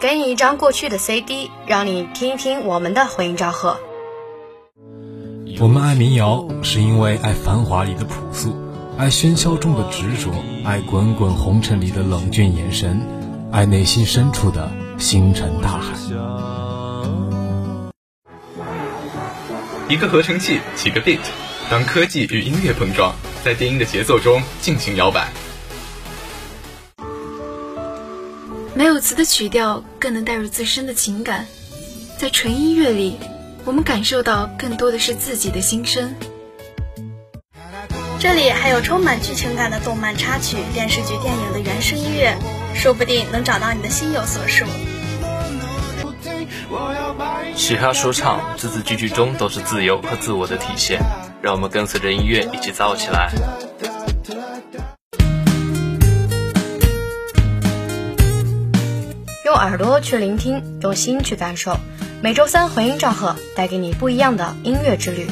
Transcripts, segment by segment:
给你一张过去的 CD，让你听一听我们的回音昭和。我们爱民谣，是因为爱繁华里的朴素，爱喧嚣中的执着，爱滚滚红尘里的冷峻眼神，爱内心深处的星辰大海。一个合成器，几个 beat，当科技与音乐碰撞，在电音的节奏中尽情摇摆。没有词的曲调更能带入自身的情感，在纯音乐里，我们感受到更多的是自己的心声。这里还有充满剧情感的动漫插曲、电视剧、电影的原声音乐，说不定能找到你的心有所属。嘻哈说唱字字句句中都是自由和自我的体现，让我们跟随着音乐一起燥起来。用耳朵去聆听，用心去感受。每周三回音赵贺带给你不一样的音乐之旅。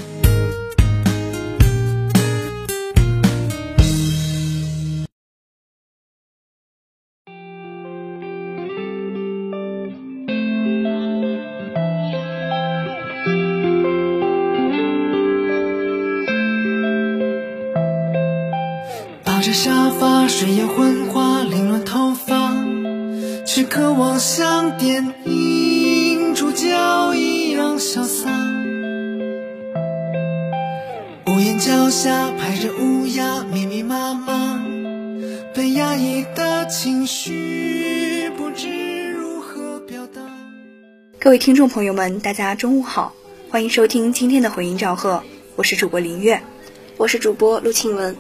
沙发，睡眼昏花，凌乱头发，却渴望像电影主角一样潇洒。屋檐脚下排着乌鸦，密密麻麻，被压抑的情绪不知如何表达。各位听众朋友们，大家中午好，欢迎收听今天的回音赵贺，我是主播林月，我是主播陆庆文。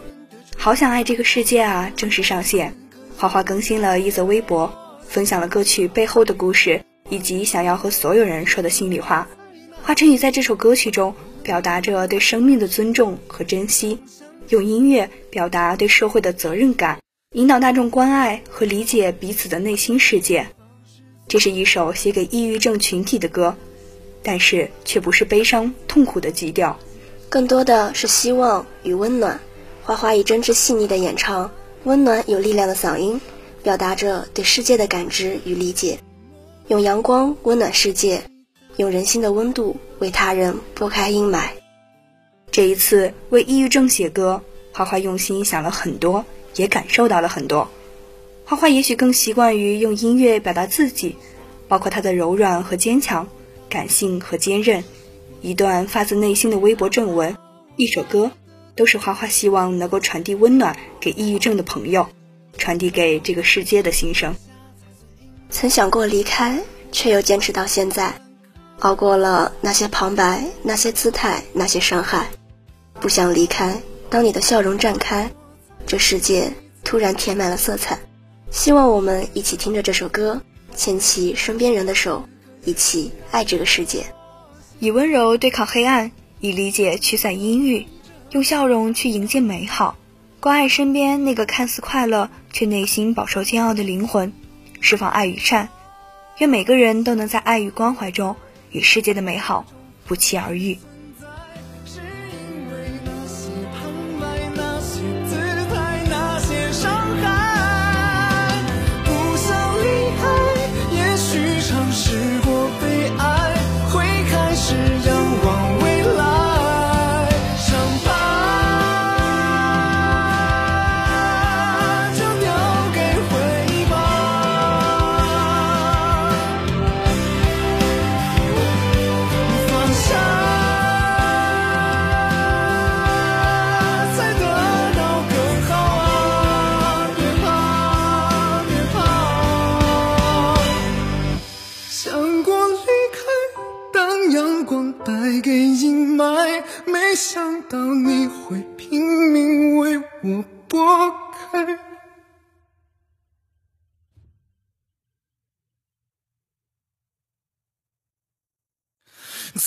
好想爱这个世界啊！正式上线，花花更新了一则微博，分享了歌曲背后的故事，以及想要和所有人说的心里话。华晨宇在这首歌曲中表达着对生命的尊重和珍惜，用音乐表达对社会的责任感，引导大众关爱和理解彼此的内心世界。这是一首写给抑郁症群体的歌，但是却不是悲伤痛苦的基调，更多的是希望与温暖。花花以真挚细腻的演唱，温暖有力量的嗓音，表达着对世界的感知与理解，用阳光温暖世界，用人心的温度为他人拨开阴霾。这一次为抑郁症写歌，花花用心想了很多，也感受到了很多。花花也许更习惯于用音乐表达自己，包括他的柔软和坚强，感性和坚韧，一段发自内心的微博正文，一首歌。都是花花希望能够传递温暖给抑郁症的朋友，传递给这个世界的心声。曾想过离开，却又坚持到现在，熬过了那些旁白、那些姿态、那些伤害，不想离开。当你的笑容绽开，这世界突然填满了色彩。希望我们一起听着这首歌，牵起身边人的手，一起爱这个世界，以温柔对抗黑暗，以理解驱散阴郁。用笑容去迎接美好，关爱身边那个看似快乐却内心饱受煎熬的灵魂，释放爱与善。愿每个人都能在爱与关怀中，与世界的美好不期而遇。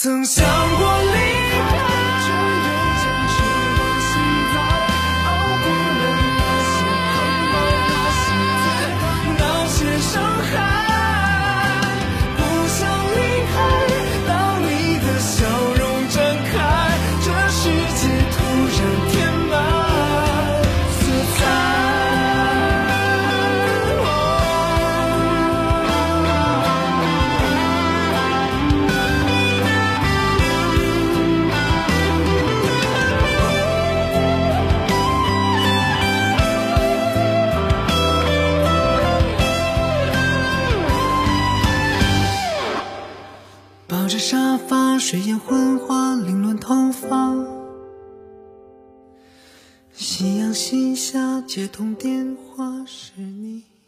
曾想过抱着沙发睡眼昏花凌乱头发。夕阳西下接通电话是你。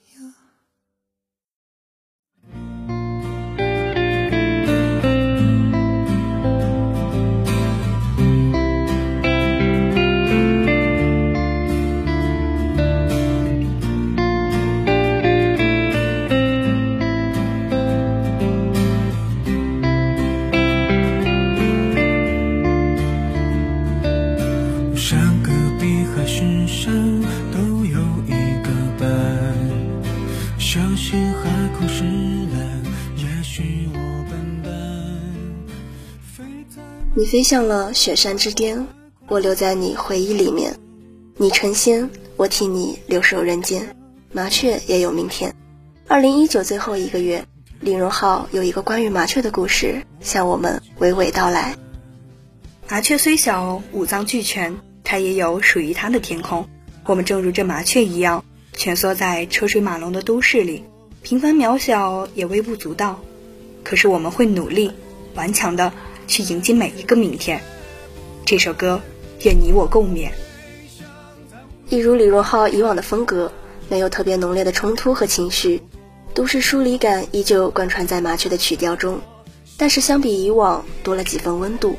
你飞向了雪山之巅，我留在你回忆里面。你成仙，我替你留守人间。麻雀也有明天。二零一九最后一个月，李荣浩有一个关于麻雀的故事向我们娓娓道来。麻雀虽小，五脏俱全，它也有属于它的天空。我们正如这麻雀一样，蜷缩在车水马龙的都市里，平凡渺小也微不足道。可是我们会努力，顽强的。去迎接每一个明天。这首歌，愿你我共勉。一如李荣浩以往的风格，没有特别浓烈的冲突和情绪，都市疏离感依旧贯穿在麻雀的曲调中，但是相比以往多了几分温度。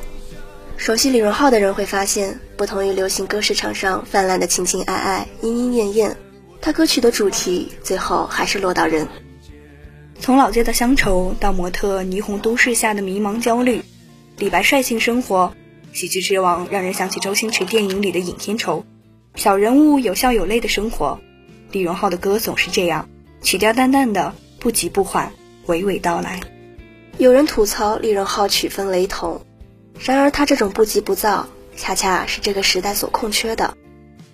熟悉李荣浩的人会发现，不同于流行歌市场上泛滥的情情爱爱、莺莺燕燕，他歌曲的主题最后还是落到人。从老街的乡愁到模特霓虹都市下的迷茫焦虑。李白率性生活，喜剧之王让人想起周星驰电影里的尹天仇，小人物有笑有泪的生活。李荣浩的歌总是这样，曲调淡淡的，不急不缓，娓娓道来。有人吐槽李荣浩曲风雷同，然而他这种不急不躁，恰恰是这个时代所空缺的。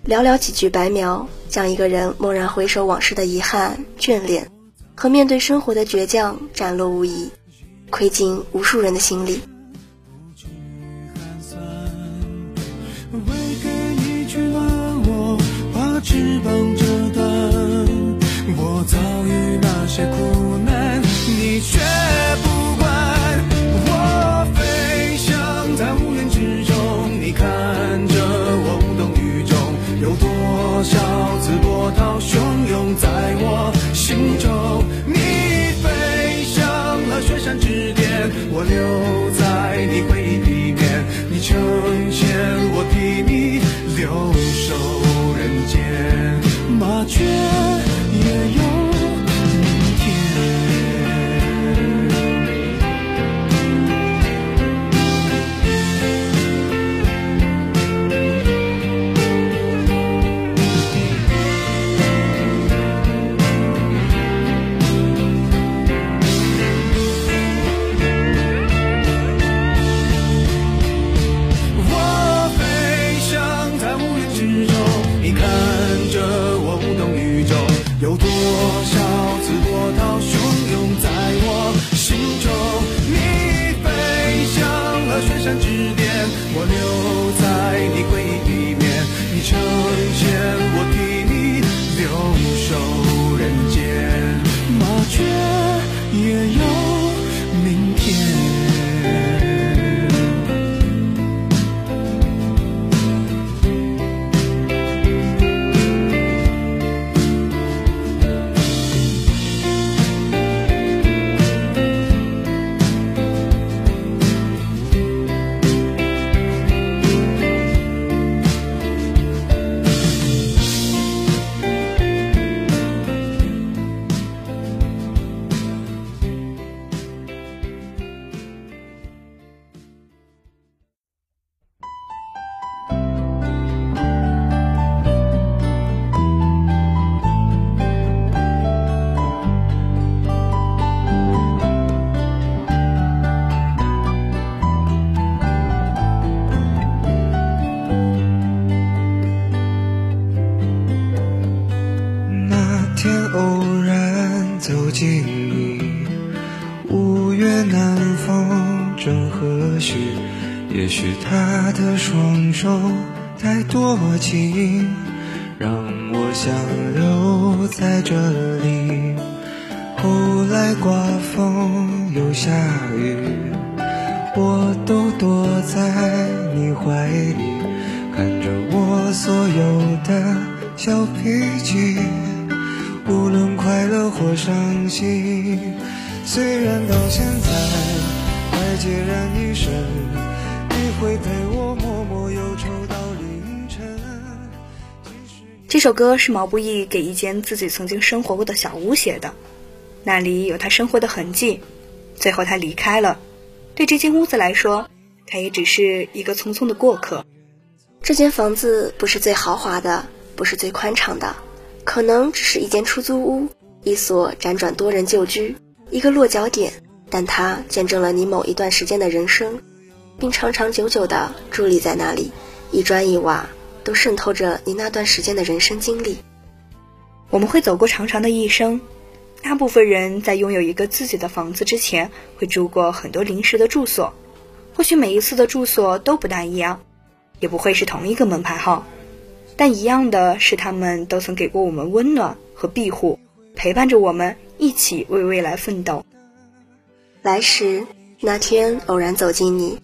寥寥几句白描，将一个人蓦然回首往事的遗憾、眷恋和面对生活的倔强展露无遗，窥进无数人的心里。翅膀折断，我遭遇那些苦麻这首歌是毛不易给一间自己曾经生活过的小屋写的，那里有他生活的痕迹。最后他离开了，对这间屋子来说，他也只是一个匆匆的过客。这间房子不是最豪华的，不是最宽敞的，可能只是一间出租屋，一所辗转多人旧居，一个落脚点。但它见证了你某一段时间的人生，并长长久久地伫立在那里，一砖一瓦都渗透着你那段时间的人生经历。我们会走过长长的一生。大部分人在拥有一个自己的房子之前，会住过很多临时的住所，或许每一次的住所都不大一样，也不会是同一个门牌号，但一样的是，他们都曾给过我们温暖和庇护，陪伴着我们一起为未来奋斗。来时那天偶然走进你，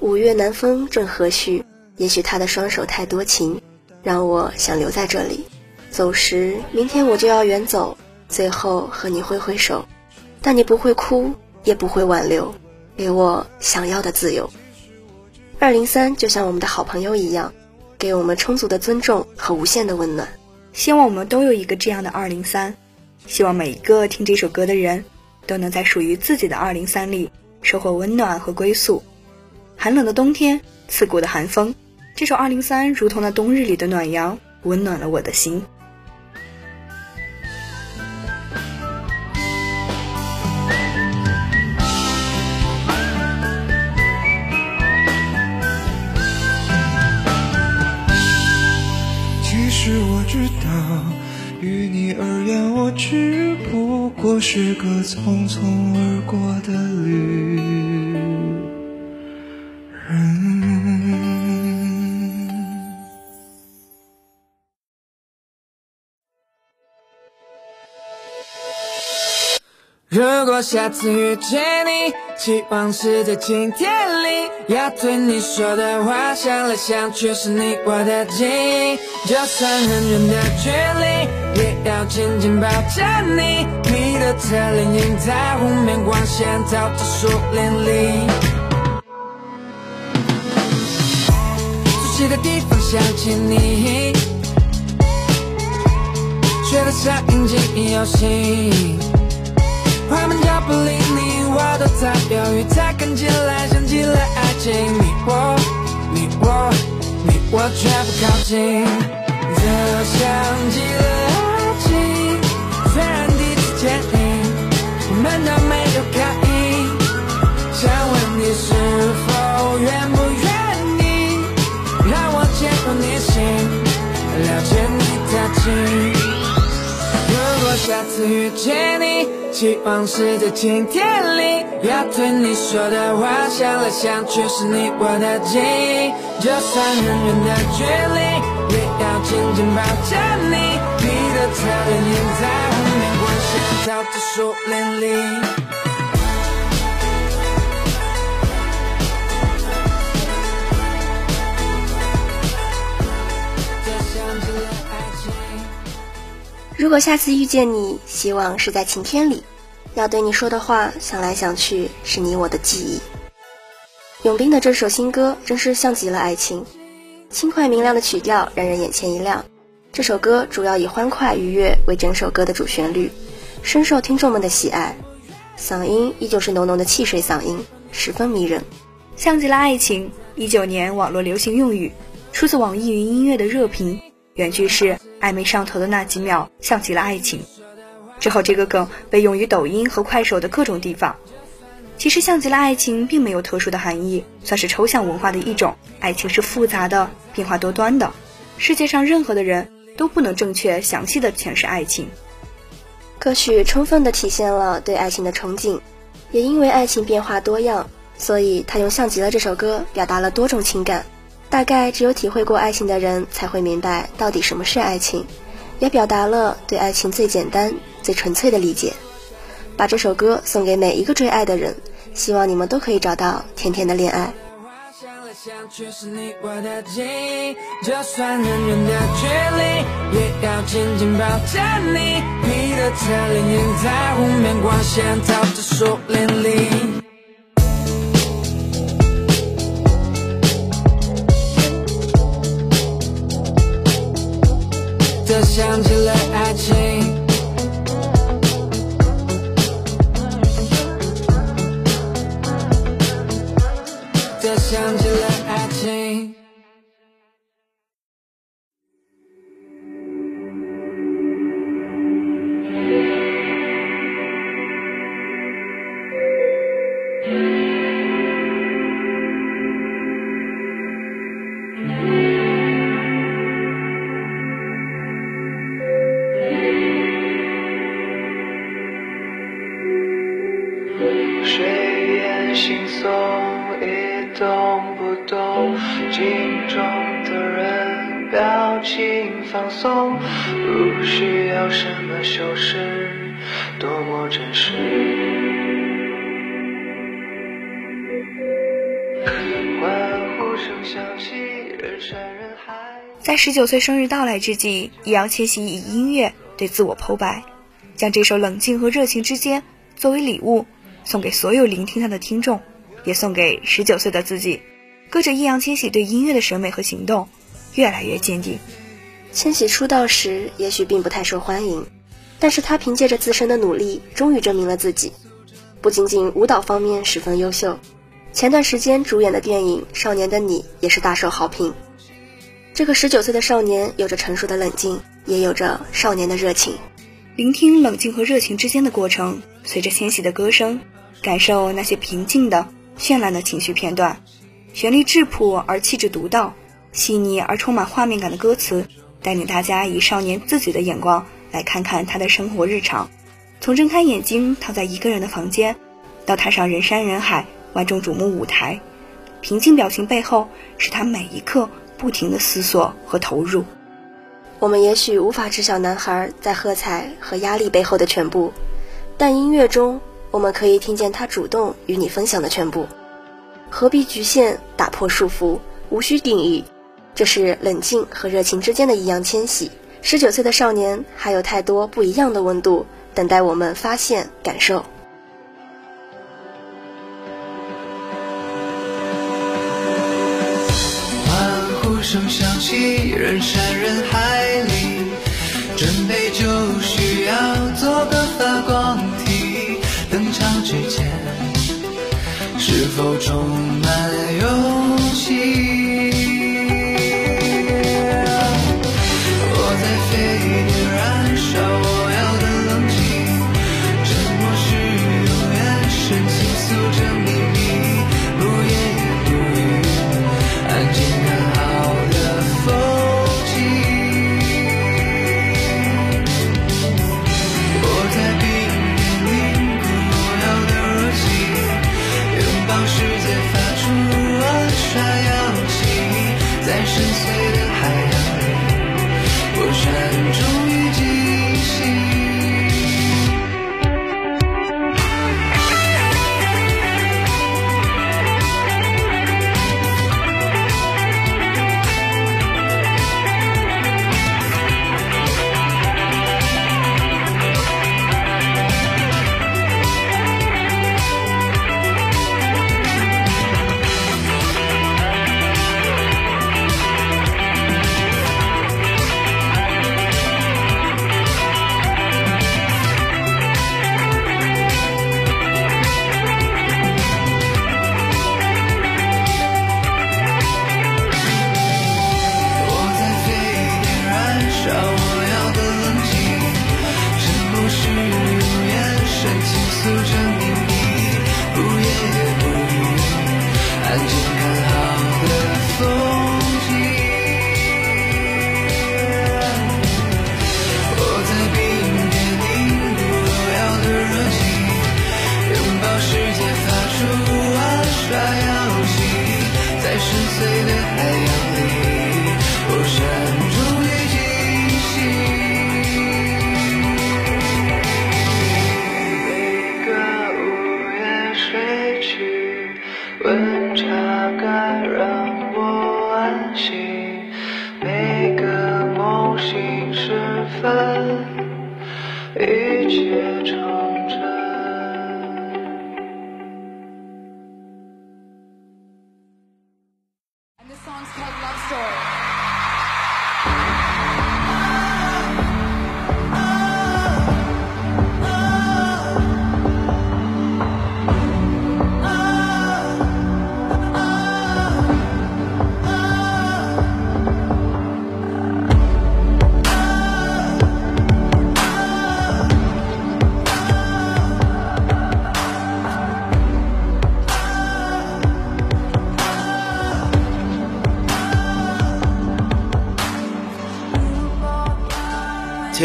五月南风正和煦，也许他的双手太多情，让我想留在这里。走时，明天我就要远走。最后和你挥挥手，但你不会哭，也不会挽留，给我想要的自由。二零三就像我们的好朋友一样，给我们充足的尊重和无限的温暖。希望我们都有一个这样的二零三。希望每一个听这首歌的人，都能在属于自己的二零三里收获温暖和归宿。寒冷的冬天，刺骨的寒风，这首二零三如同那冬日里的暖阳，温暖了我的心。其实我知道，于你而言，我只不过是个匆匆而过的旅人。如果下次遇见你，希望是在晴天里。要对你说的话，想来想去是你我的记忆。就算很远的距离，也要紧紧抱着你。你的侧脸映在湖面光线，照着树林里。熟悉的地方想起你，觉得像引进游戏。快门脚步理你我都在犹豫，才看起来像极了爱情。你我，你我，你我却不靠近，这像极了爱情。虽然第一次见你，我们都没有感应。想问你是否愿不愿意，让我进入你心，了解你的情。如果下次遇见你。希望是在晴天里，要对你说的话，想来想去是你我的记忆。就算很远的距离，也要紧紧抱着你。你的侧脸映在湖面光线照着树林里。如果下次遇见你，希望是在晴天里。要对你说的话，想来想去是你我的记忆。永斌的这首新歌真是像极了爱情，轻快明亮的曲调让人眼前一亮。这首歌主要以欢快愉悦为整首歌的主旋律，深受听众们的喜爱。嗓音依旧是浓浓的汽水嗓音，十分迷人。像极了爱情，一九年网络流行用语，出自网易云音乐的热评，原句是。暧昧上头的那几秒，像极了爱情。之后，这个梗被用于抖音和快手的各种地方。其实，像极了爱情并没有特殊的含义，算是抽象文化的一种。爱情是复杂的，变化多端的。世界上任何的人都不能正确详细的诠释爱情。歌曲充分的体现了对爱情的憧憬，也因为爱情变化多样，所以他用《像极了》这首歌表达了多种情感。大概只有体会过爱情的人才会明白到底什么是爱情，也表达了对爱情最简单、最纯粹的理解。把这首歌送给每一个追爱的人，希望你们都可以找到甜甜的恋爱。想却是你我的记忆，就算很远的距离，也要紧紧抱着你。你的侧脸映在湖面，光线照着树林里。这想起了爱情。想起了爱情。十九岁生日到来之际，易烊千玺以音乐对自我剖白，将这首冷静和热情之间作为礼物送给所有聆听他的听众，也送给十九岁的自己。歌着易烊千玺对音乐的审美和行动越来越坚定。千玺出道时也许并不太受欢迎，但是他凭借着自身的努力，终于证明了自己。不仅仅舞蹈方面十分优秀，前段时间主演的电影《少年的你》也是大受好评。这个十九岁的少年有着成熟的冷静，也有着少年的热情。聆听冷静和热情之间的过程，随着千玺的歌声，感受那些平静的、绚烂的情绪片段，旋律质朴而气质独到，细腻而充满画面感的歌词。带领大家以少年自己的眼光来看看他的生活日常，从睁开眼睛躺在一个人的房间，到踏上人山人海、万众瞩目舞台，平静表情背后是他每一刻不停的思索和投入。我们也许无法知晓男孩在喝彩和压力背后的全部，但音乐中我们可以听见他主动与你分享的全部。何必局限？打破束缚，无需定义。这是冷静和热情之间的易烊千玺，十九岁的少年还有太多不一样的温度等待我们发现、感受。人山人海里，准备就需要做个发光体。登场之前，是否充满勇气？温差感让我安心每个梦醒时分一切成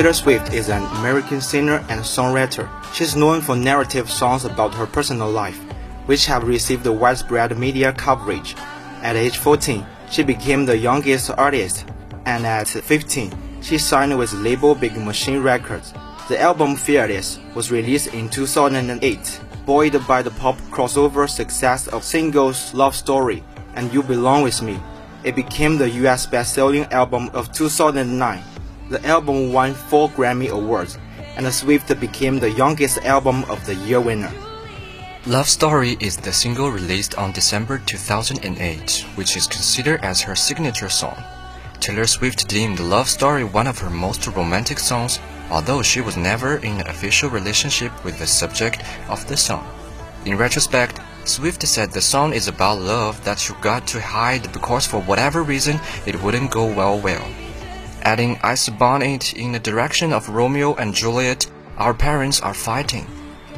Taylor Swift is an American singer and songwriter. She's known for narrative songs about her personal life, which have received widespread media coverage. At age 14, she became the youngest artist, and at 15, she signed with label Big Machine Records. The album Fearless was released in 2008, buoyed by the pop crossover success of singles Love Story and You Belong With Me. It became the US best-selling album of 2009. The album won four Grammy Awards, and Swift became the youngest album of the year winner. Love Story is the single released on December 2008, which is considered as her signature song. Taylor Swift deemed Love Story one of her most romantic songs, although she was never in an official relationship with the subject of the song. In retrospect, Swift said the song is about love that you got to hide because for whatever reason it wouldn't go well well adding bonnet in the direction of Romeo and Juliet, our parents are fighting.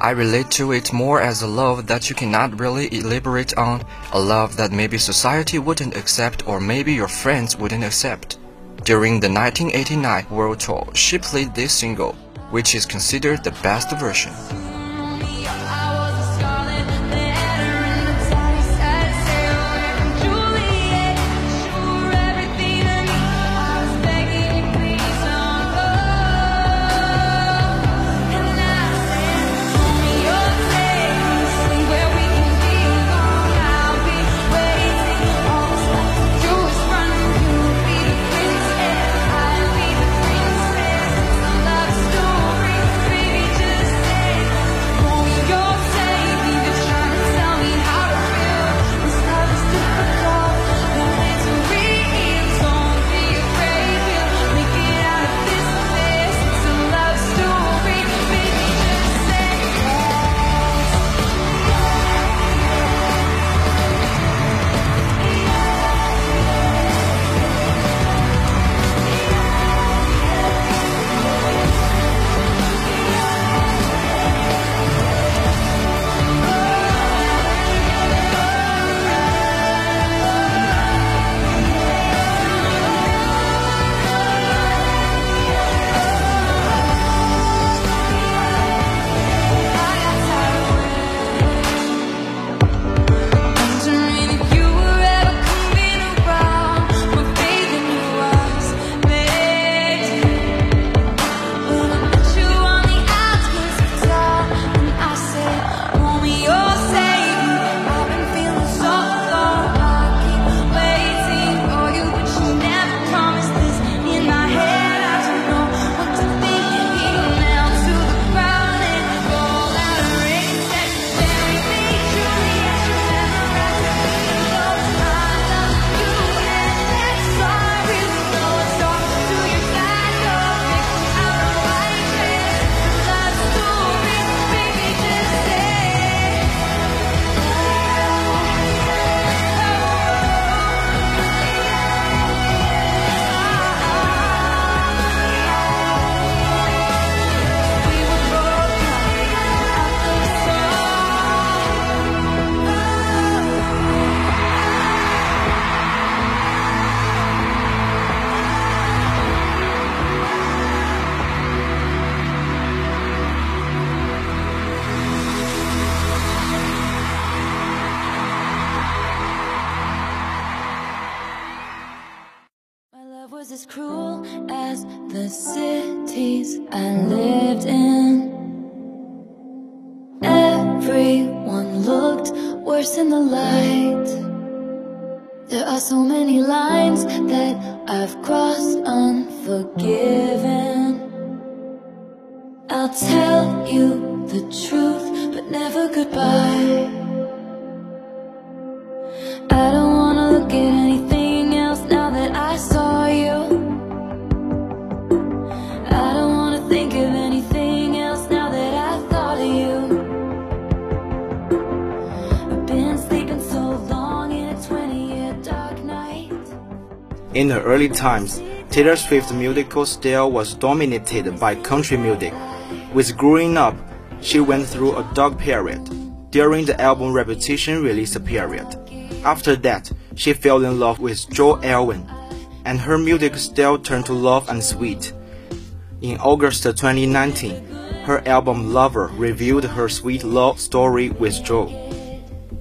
I relate to it more as a love that you cannot really elaborate on, a love that maybe society wouldn't accept or maybe your friends wouldn't accept. During the 1989 World Tour, she played this single, which is considered the best version. In the early times, Taylor Swift's musical style was dominated by country music. With growing up, she went through a dark period during the album Reputation release period. After that, she fell in love with Joe Alwyn, and her music style turned to love and sweet. In August 2019, her album Lover revealed her sweet love story with Joe.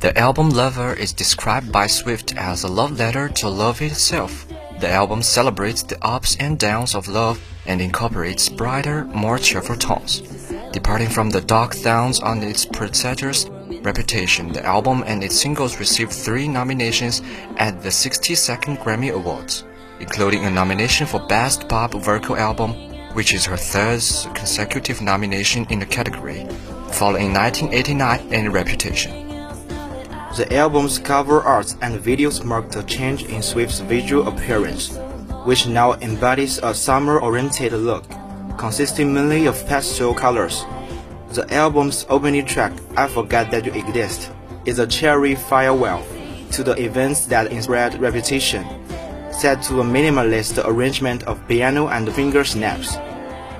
The album Lover is described by Swift as a love letter to love itself. The album celebrates the ups and downs of love and incorporates brighter, more cheerful tones. Departing from the dark sounds on its predecessor's reputation, the album and its singles received three nominations at the 62nd Grammy Awards, including a nomination for Best Pop Vocal Album, which is her third consecutive nomination in the category, following 1989 and Reputation. The album's cover art and videos marked a change in Swift's visual appearance, which now embodies a summer-oriented look, consisting mainly of pastel colors. The album's opening track, I Forgot That You Exist, is a cheery farewell to the events that inspired Reputation, set to a minimalist arrangement of piano and finger snaps.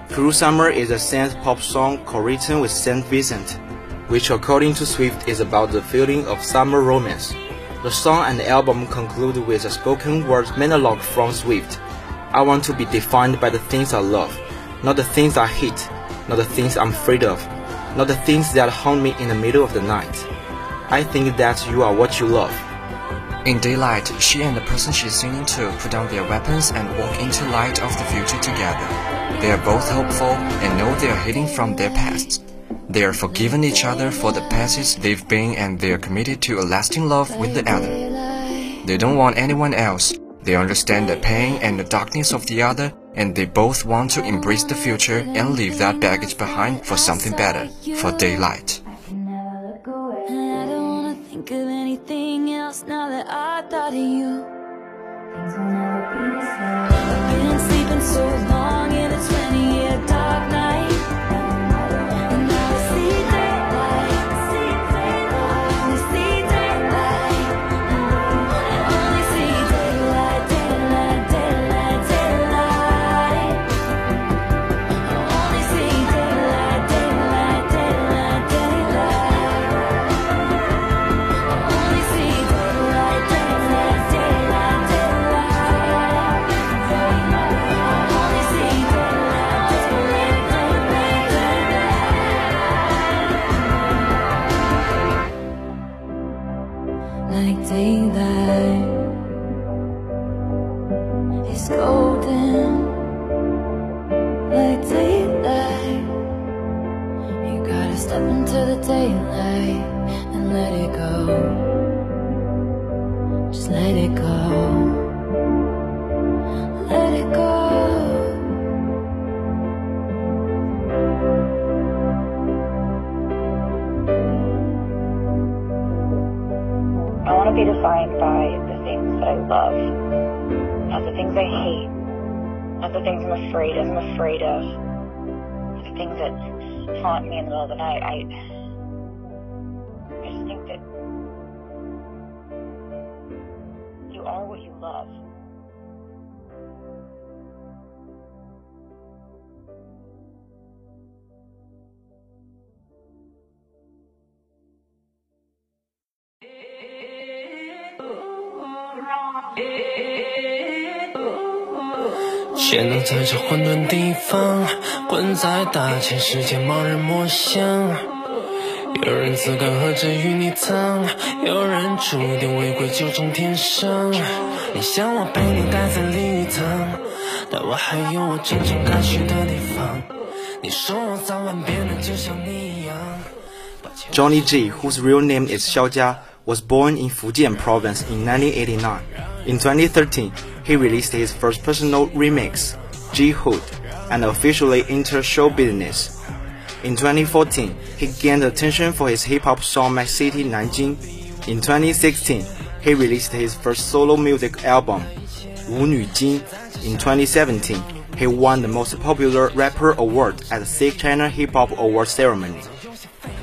Cruel Summer is a synth pop song co-written with St. Vincent, which according to Swift is about the feeling of summer romance. The song and the album conclude with a spoken word monologue from Swift. I want to be defined by the things I love, not the things I hate, not the things I'm afraid of, not the things that haunt me in the middle of the night. I think that you are what you love. In daylight, she and the person she's singing to put down their weapons and walk into light of the future together. They are both hopeful and know they are healing from their pasts. They are forgiven each other for the passes they've been and they are committed to a lasting love with the other. They don't want anyone else. They understand the pain and the darkness of the other and they both want to embrace the future and leave that baggage behind for something better, for daylight. Things will never be the same. I've been sleeping so is golden. Like daylight, you gotta step into the daylight and let it go. Just let it go. Let it go. I want to be defined by the things that I love, things I hate, not the things I'm afraid of. I'm afraid of the things that haunt me in the middle of the night. I 在这混沌地方，混在大千世界，盲人摸象。有人自甘和着与你藏，有人注定违规就中天上。你想我被你带在灵堂，但我还有我真正该去的地方。你说我早晚变得就像你一样。 Johnny G, whose real name is Xiao Jia, was born in Fujian province in 1989. In 2013, he released his first personal remix, G Hood, and officially entered show business. In 2014, he gained attention for his hip-hop song My City Nanjing. In 2016, he released his first solo music album, Wu Nu. In 2017, he won the most popular rapper award at the 6th China Hip Hop Award ceremony.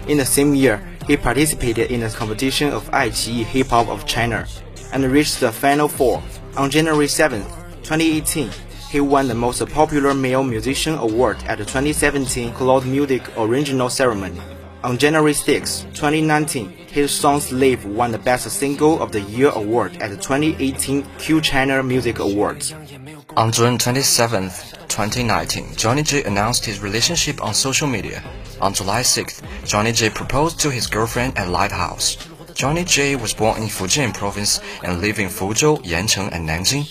In the same year, he participated in the competition of Aiqi Hip Hop of China and reached the final four. On January 7, 2018, he won the most popular male musician award at the 2017 Cloud Music Original Ceremony. On January 6, 2019, his song Slave won the Best Single of the Year award at the 2018 Q China Music Awards. On June 27, 2019, Johnny J announced his relationship on social media. On July 6, Johnny J proposed to his girlfriend at Lighthouse. Johnny J was born in Fujian province and lived in Fuzhou, Yancheng, and Nanjing.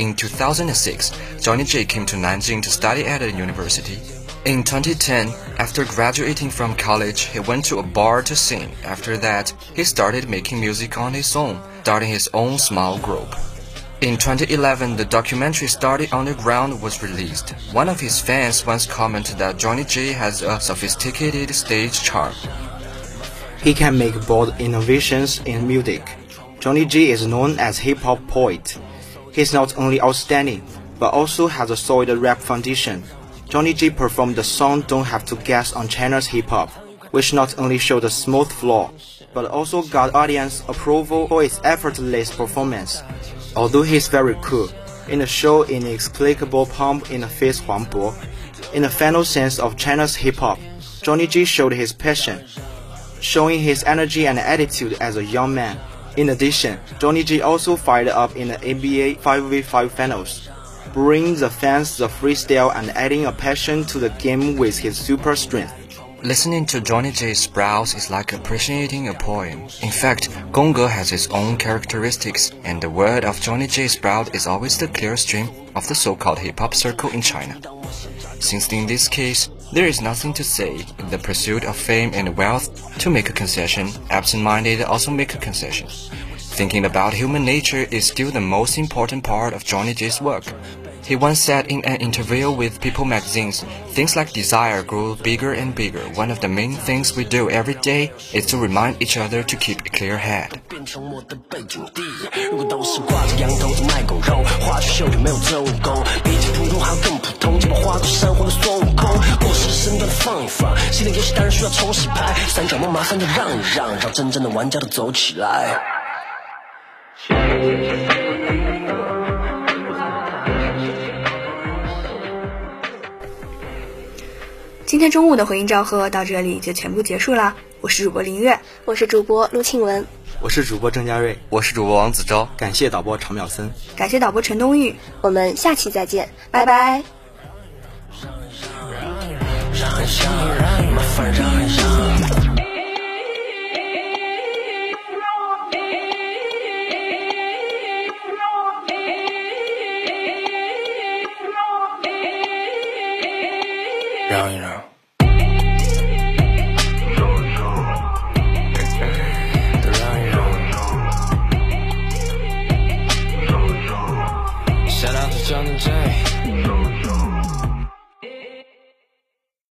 In 2006, Johnny J came to Nanjing to study at a university. In 2010, after graduating from college, he went to a bar to sing. After that, he started making music on his own, starting his own small group. In 2011, the documentary Started Underground was released. One of his fans once commented that Johnny J has a sophisticated stage charm. He can make bold innovations in music. Johnny J is known as hip-hop poet. He's not only outstanding, but also has a solid rap foundation. Johnny J performed the song Don't Have to Guess on China's hip hop, which not only showed a smooth flow, but also got audience approval for its effortless performance. Although he's very cool, in the show Inexplicable Pump in the Face Huang Bo, in the final sense of China's hip hop, Johnny J showed his passion, showing his energy and attitude as a young man. In addition, Johnny J also fired up in the NBA 5v5 finals, bringing the fans the freestyle and adding a passion to the game with his super strength. Listening to Johnny J's browse is like appreciating a poem. In fact, Gongge has its own characteristics, and the word of Johnny J Sprout is always the clear stream of the so-called hip-hop circle in China. Since in this case, there is nothing to say, in the pursuit of fame and wealth, to make a concession, absent-minded also make a concession. Thinking about human nature is still the most important part of Johnny J's work. He once said in an interview with People magazines, things like desire grow bigger and bigger. One of the main things we do every day is to remind each other to keep a clear head. 变成我的背景地。如果都是挂着羊头做卖狗肉，话剧秀里没有真武功，比起普通还要更普通，结把花果山或者孙悟空，故 放一放，系列游戏当然需要重洗牌，三角梦麻烦就让一让，让真正的玩家都走起来。今天中午的回音赵贺到这里就全部结束啦。我是主播林月，我是主播陆庆文，我是主播郑佳瑞，我是主播王子昭，感谢导播常淼森，感谢导播陈冬玉，我们下期再见，拜拜。让一让，麻烦让一让。